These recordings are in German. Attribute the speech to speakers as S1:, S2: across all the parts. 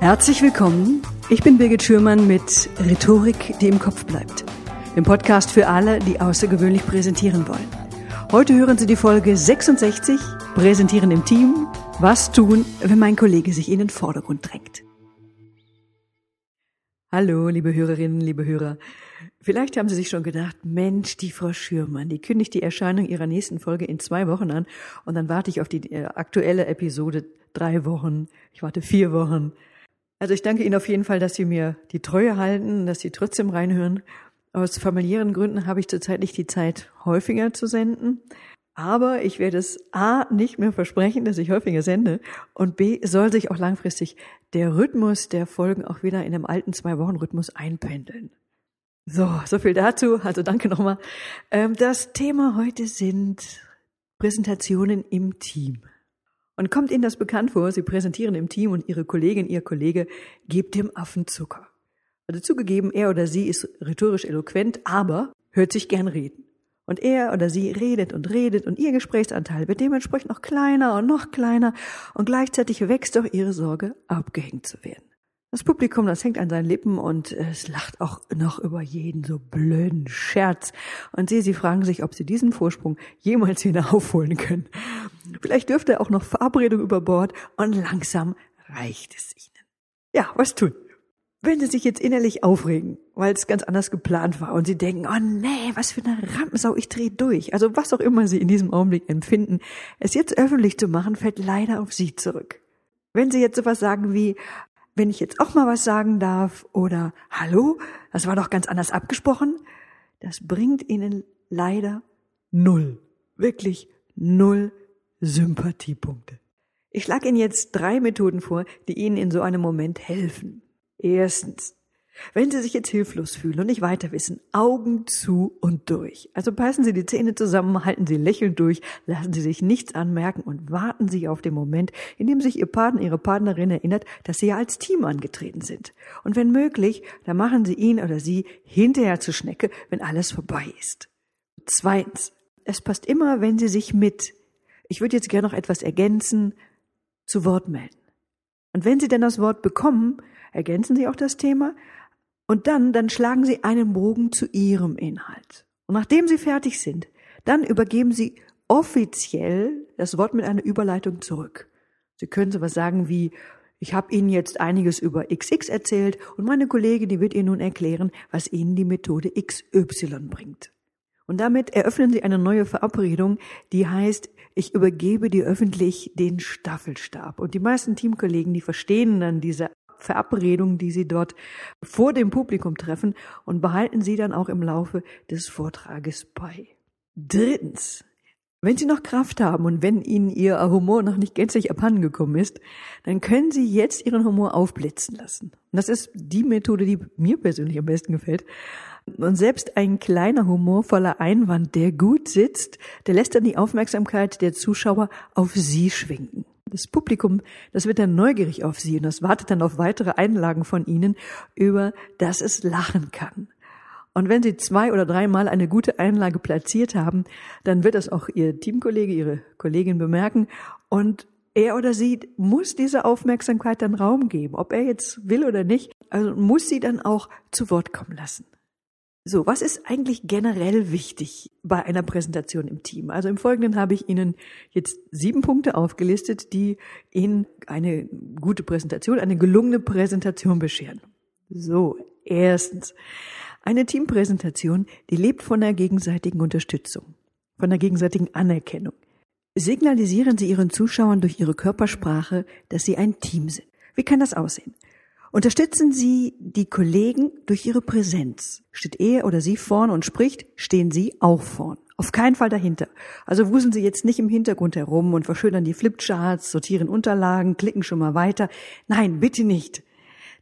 S1: Herzlich willkommen. Ich bin Birgit Schürmann mit Rhetorik, die im Kopf bleibt. Dem Podcast für alle, die außergewöhnlich präsentieren wollen. Heute hören Sie die Folge 66, Präsentieren im Team. Was tun, wenn mein Kollege sich in den Vordergrund drängt? Hallo, liebe Hörerinnen, liebe Hörer. Vielleicht haben Sie sich schon gedacht, Mensch, die Frau Schürmann, die kündigt die Erscheinung ihrer nächsten Folge in zwei Wochen an und dann warte ich auf die äh, aktuelle Episode drei Wochen, ich warte vier Wochen. Also ich danke Ihnen auf jeden Fall, dass Sie mir die Treue halten, dass Sie trotzdem reinhören. Aus familiären Gründen habe ich zurzeit nicht die Zeit, häufiger zu senden. Aber ich werde es A nicht mehr versprechen, dass ich häufiger sende und B soll sich auch langfristig der Rhythmus der Folgen auch wieder in einem alten Zwei-Wochen-Rhythmus einpendeln. So, so viel dazu. Also danke nochmal. Ähm, das Thema heute sind Präsentationen im Team. Und kommt Ihnen das bekannt vor, Sie präsentieren im Team und Ihre Kollegin, Ihr Kollege gibt dem Affen Zucker. Also zugegeben, er oder sie ist rhetorisch eloquent, aber hört sich gern reden. Und er oder sie redet und redet und ihr Gesprächsanteil wird dementsprechend noch kleiner und noch kleiner und gleichzeitig wächst auch ihre Sorge, abgehängt zu werden. Das Publikum, das hängt an seinen Lippen und es lacht auch noch über jeden so blöden Scherz. Und sie, sie fragen sich, ob sie diesen Vorsprung jemals wieder aufholen können. Vielleicht dürfte er auch noch Verabredung über Bord und langsam reicht es ihnen. Ja, was tun? Wenn Sie sich jetzt innerlich aufregen, weil es ganz anders geplant war und Sie denken, oh nee, was für eine Rampensau, ich drehe durch. Also was auch immer Sie in diesem Augenblick empfinden, es jetzt öffentlich zu machen, fällt leider auf Sie zurück. Wenn Sie jetzt sowas sagen wie, wenn ich jetzt auch mal was sagen darf oder hallo, das war doch ganz anders abgesprochen, das bringt ihnen leider null, wirklich null Sympathiepunkte. Ich schlage Ihnen jetzt drei Methoden vor, die Ihnen in so einem Moment helfen. Erstens, wenn Sie sich jetzt hilflos fühlen und nicht weiter wissen, Augen zu und durch. Also beißen Sie die Zähne zusammen, halten Sie lächelnd durch, lassen Sie sich nichts anmerken und warten Sie auf den Moment, in dem sich Ihr Partner, Ihre Partnerin erinnert, dass Sie ja als Team angetreten sind. Und wenn möglich, dann machen Sie ihn oder sie hinterher zur Schnecke, wenn alles vorbei ist. Zweitens, es passt immer, wenn Sie sich mit, ich würde jetzt gerne noch etwas ergänzen, zu Wort melden. Und wenn Sie denn das Wort bekommen, ergänzen Sie auch das Thema, und dann, dann schlagen Sie einen Bogen zu Ihrem Inhalt. Und nachdem Sie fertig sind, dann übergeben Sie offiziell das Wort mit einer Überleitung zurück. Sie können sowas sagen wie, ich habe Ihnen jetzt einiges über XX erzählt und meine Kollegin, die wird Ihnen nun erklären, was Ihnen die Methode XY bringt. Und damit eröffnen Sie eine neue Verabredung, die heißt, ich übergebe dir öffentlich den Staffelstab. Und die meisten Teamkollegen, die verstehen dann diese Verabredungen, die Sie dort vor dem Publikum treffen und behalten Sie dann auch im Laufe des Vortrages bei. Drittens. Wenn Sie noch Kraft haben und wenn Ihnen Ihr Humor noch nicht gänzlich abhandengekommen ist, dann können Sie jetzt Ihren Humor aufblitzen lassen. Und das ist die Methode, die mir persönlich am besten gefällt. Und selbst ein kleiner humorvoller Einwand, der gut sitzt, der lässt dann die Aufmerksamkeit der Zuschauer auf Sie schwingen. Das Publikum, das wird dann neugierig auf Sie und das wartet dann auf weitere Einlagen von Ihnen, über das es lachen kann. Und wenn Sie zwei oder dreimal eine gute Einlage platziert haben, dann wird das auch Ihr Teamkollege, Ihre Kollegin bemerken und er oder sie muss diese Aufmerksamkeit dann Raum geben, ob er jetzt will oder nicht, also muss sie dann auch zu Wort kommen lassen. So, was ist eigentlich generell wichtig bei einer Präsentation im Team? Also im Folgenden habe ich Ihnen jetzt sieben Punkte aufgelistet, die Ihnen eine gute Präsentation, eine gelungene Präsentation bescheren. So, erstens. Eine Teampräsentation, die lebt von der gegenseitigen Unterstützung, von der gegenseitigen Anerkennung. Signalisieren Sie Ihren Zuschauern durch Ihre Körpersprache, dass Sie ein Team sind. Wie kann das aussehen? Unterstützen Sie die Kollegen durch Ihre Präsenz. Steht er oder sie vorn und spricht, stehen Sie auch vorn. Auf keinen Fall dahinter. Also wuseln Sie jetzt nicht im Hintergrund herum und verschönern die Flipcharts, sortieren Unterlagen, klicken schon mal weiter. Nein, bitte nicht.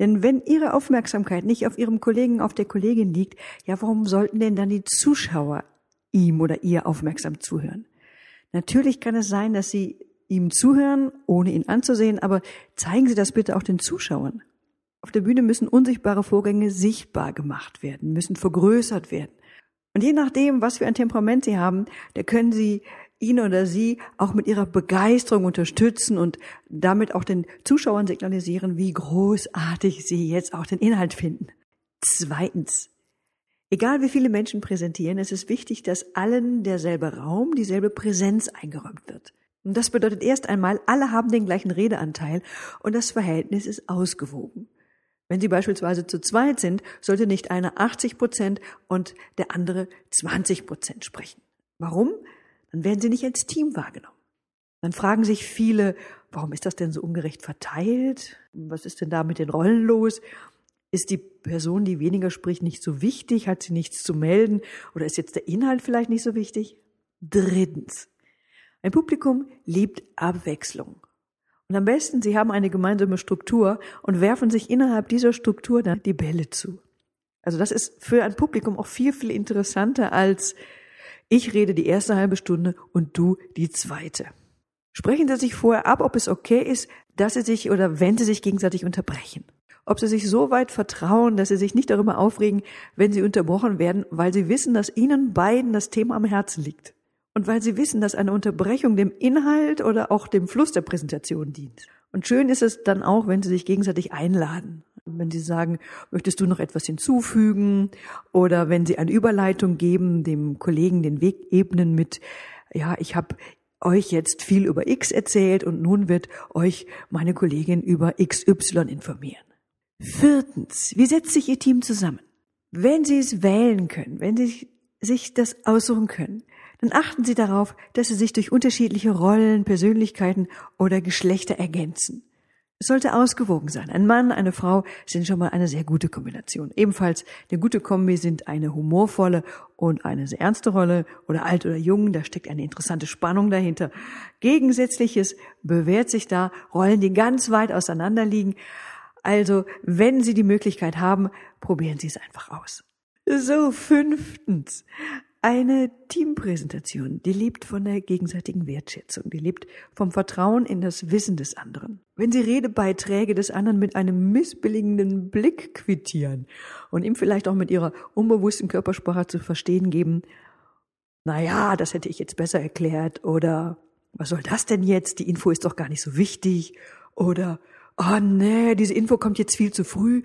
S1: Denn wenn Ihre Aufmerksamkeit nicht auf Ihrem Kollegen, auf der Kollegin liegt, ja, warum sollten denn dann die Zuschauer ihm oder ihr aufmerksam zuhören? Natürlich kann es sein, dass Sie ihm zuhören, ohne ihn anzusehen, aber zeigen Sie das bitte auch den Zuschauern. Auf der Bühne müssen unsichtbare Vorgänge sichtbar gemacht werden, müssen vergrößert werden. Und je nachdem, was für ein Temperament Sie haben, da können Sie ihn oder sie auch mit ihrer Begeisterung unterstützen und damit auch den Zuschauern signalisieren, wie großartig sie jetzt auch den Inhalt finden. Zweitens. Egal wie viele Menschen präsentieren, es ist wichtig, dass allen derselbe Raum, dieselbe Präsenz eingeräumt wird. Und das bedeutet erst einmal, alle haben den gleichen Redeanteil und das Verhältnis ist ausgewogen. Wenn Sie beispielsweise zu zweit sind, sollte nicht einer 80 Prozent und der andere 20 Prozent sprechen. Warum? Dann werden Sie nicht als Team wahrgenommen. Dann fragen sich viele, warum ist das denn so ungerecht verteilt? Was ist denn da mit den Rollen los? Ist die Person, die weniger spricht, nicht so wichtig? Hat sie nichts zu melden? Oder ist jetzt der Inhalt vielleicht nicht so wichtig? Drittens. Ein Publikum liebt Abwechslung. Und am besten, Sie haben eine gemeinsame Struktur und werfen sich innerhalb dieser Struktur dann die Bälle zu. Also das ist für ein Publikum auch viel, viel interessanter als ich rede die erste halbe Stunde und du die zweite. Sprechen Sie sich vorher ab, ob es okay ist, dass Sie sich oder wenn Sie sich gegenseitig unterbrechen. Ob Sie sich so weit vertrauen, dass Sie sich nicht darüber aufregen, wenn Sie unterbrochen werden, weil Sie wissen, dass Ihnen beiden das Thema am Herzen liegt. Und weil Sie wissen, dass eine Unterbrechung dem Inhalt oder auch dem Fluss der Präsentation dient. Und schön ist es dann auch, wenn Sie sich gegenseitig einladen. Wenn Sie sagen, möchtest du noch etwas hinzufügen? Oder wenn Sie eine Überleitung geben, dem Kollegen den Weg ebnen mit, ja, ich habe euch jetzt viel über X erzählt und nun wird euch meine Kollegin über XY informieren. Viertens, wie setzt sich Ihr Team zusammen? Wenn Sie es wählen können, wenn Sie sich das aussuchen können, dann achten Sie darauf, dass Sie sich durch unterschiedliche Rollen, Persönlichkeiten oder Geschlechter ergänzen. Es sollte ausgewogen sein. Ein Mann, eine Frau sind schon mal eine sehr gute Kombination. Ebenfalls eine gute Kombi sind eine humorvolle und eine sehr ernste Rolle oder alt oder jung. Da steckt eine interessante Spannung dahinter. Gegensätzliches bewährt sich da. Rollen, die ganz weit auseinander liegen. Also, wenn Sie die Möglichkeit haben, probieren Sie es einfach aus. So, fünftens eine Teampräsentation, die lebt von der gegenseitigen Wertschätzung, die lebt vom Vertrauen in das Wissen des anderen. Wenn Sie Redebeiträge des anderen mit einem missbilligenden Blick quittieren und ihm vielleicht auch mit Ihrer unbewussten Körpersprache zu verstehen geben, na ja, das hätte ich jetzt besser erklärt oder was soll das denn jetzt? Die Info ist doch gar nicht so wichtig oder oh nee, diese Info kommt jetzt viel zu früh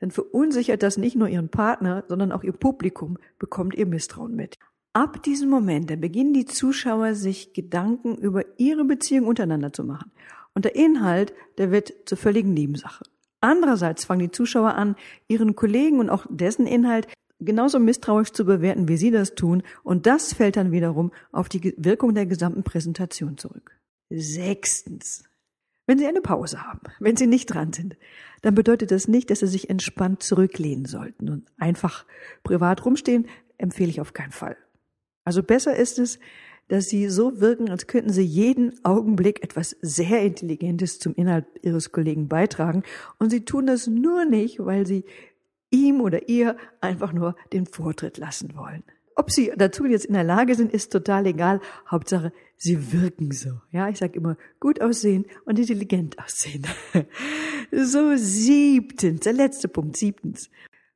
S1: dann verunsichert das nicht nur ihren Partner, sondern auch ihr Publikum bekommt ihr Misstrauen mit. Ab diesem Moment, da beginnen die Zuschauer sich Gedanken über ihre Beziehung untereinander zu machen. Und der Inhalt, der wird zur völligen Nebensache. Andererseits fangen die Zuschauer an, ihren Kollegen und auch dessen Inhalt genauso misstrauisch zu bewerten, wie sie das tun. Und das fällt dann wiederum auf die Wirkung der gesamten Präsentation zurück. Sechstens. Wenn Sie eine Pause haben, wenn Sie nicht dran sind, dann bedeutet das nicht, dass Sie sich entspannt zurücklehnen sollten und einfach privat rumstehen, empfehle ich auf keinen Fall. Also besser ist es, dass Sie so wirken, als könnten Sie jeden Augenblick etwas sehr Intelligentes zum Inhalt Ihres Kollegen beitragen und Sie tun das nur nicht, weil Sie ihm oder ihr einfach nur den Vortritt lassen wollen. Ob sie dazu jetzt in der Lage sind, ist total egal. Hauptsache, sie wirken so. Ja, ich sage immer, gut aussehen und intelligent aussehen. so, siebtens, der letzte Punkt, siebtens.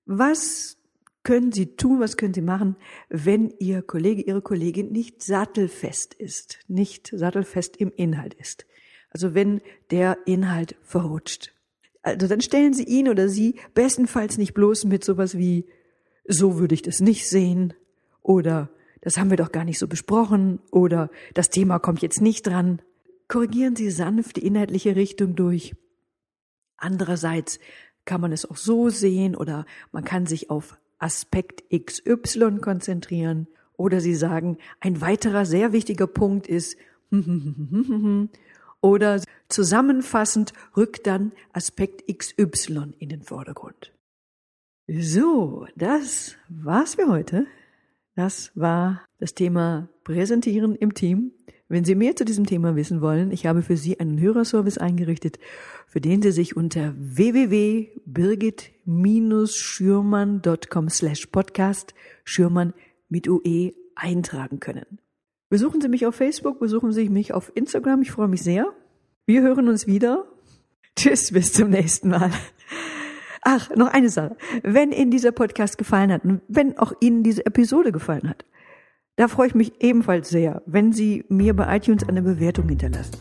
S1: Was können Sie tun, was können Sie machen, wenn Ihr Kollege, Ihre Kollegin nicht sattelfest ist, nicht sattelfest im Inhalt ist? Also wenn der Inhalt verrutscht. Also dann stellen Sie ihn oder sie bestenfalls nicht bloß mit sowas wie, so würde ich das nicht sehen oder das haben wir doch gar nicht so besprochen oder das Thema kommt jetzt nicht dran. Korrigieren Sie sanft die inhaltliche Richtung durch. Andererseits kann man es auch so sehen oder man kann sich auf Aspekt XY konzentrieren oder Sie sagen, ein weiterer sehr wichtiger Punkt ist oder zusammenfassend rückt dann Aspekt XY in den Vordergrund. So, das war's für heute. Das war das Thema Präsentieren im Team. Wenn Sie mehr zu diesem Thema wissen wollen, ich habe für Sie einen Hörerservice eingerichtet, für den Sie sich unter www.birgit-schürmann.com slash podcast Schürmann mit UE eintragen können. Besuchen Sie mich auf Facebook, besuchen Sie mich auf Instagram. Ich freue mich sehr. Wir hören uns wieder. Tschüss, bis zum nächsten Mal. Ach, noch eine Sache. Wenn Ihnen dieser Podcast gefallen hat und wenn auch Ihnen diese Episode gefallen hat, Da freue ich mich ebenfalls sehr, wenn Sie mir bei iTunes eine Bewertung hinterlassen.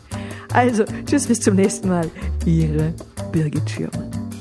S1: Also, tschüss, bis zum nächsten Mal. Ihre Birgit Schirmann.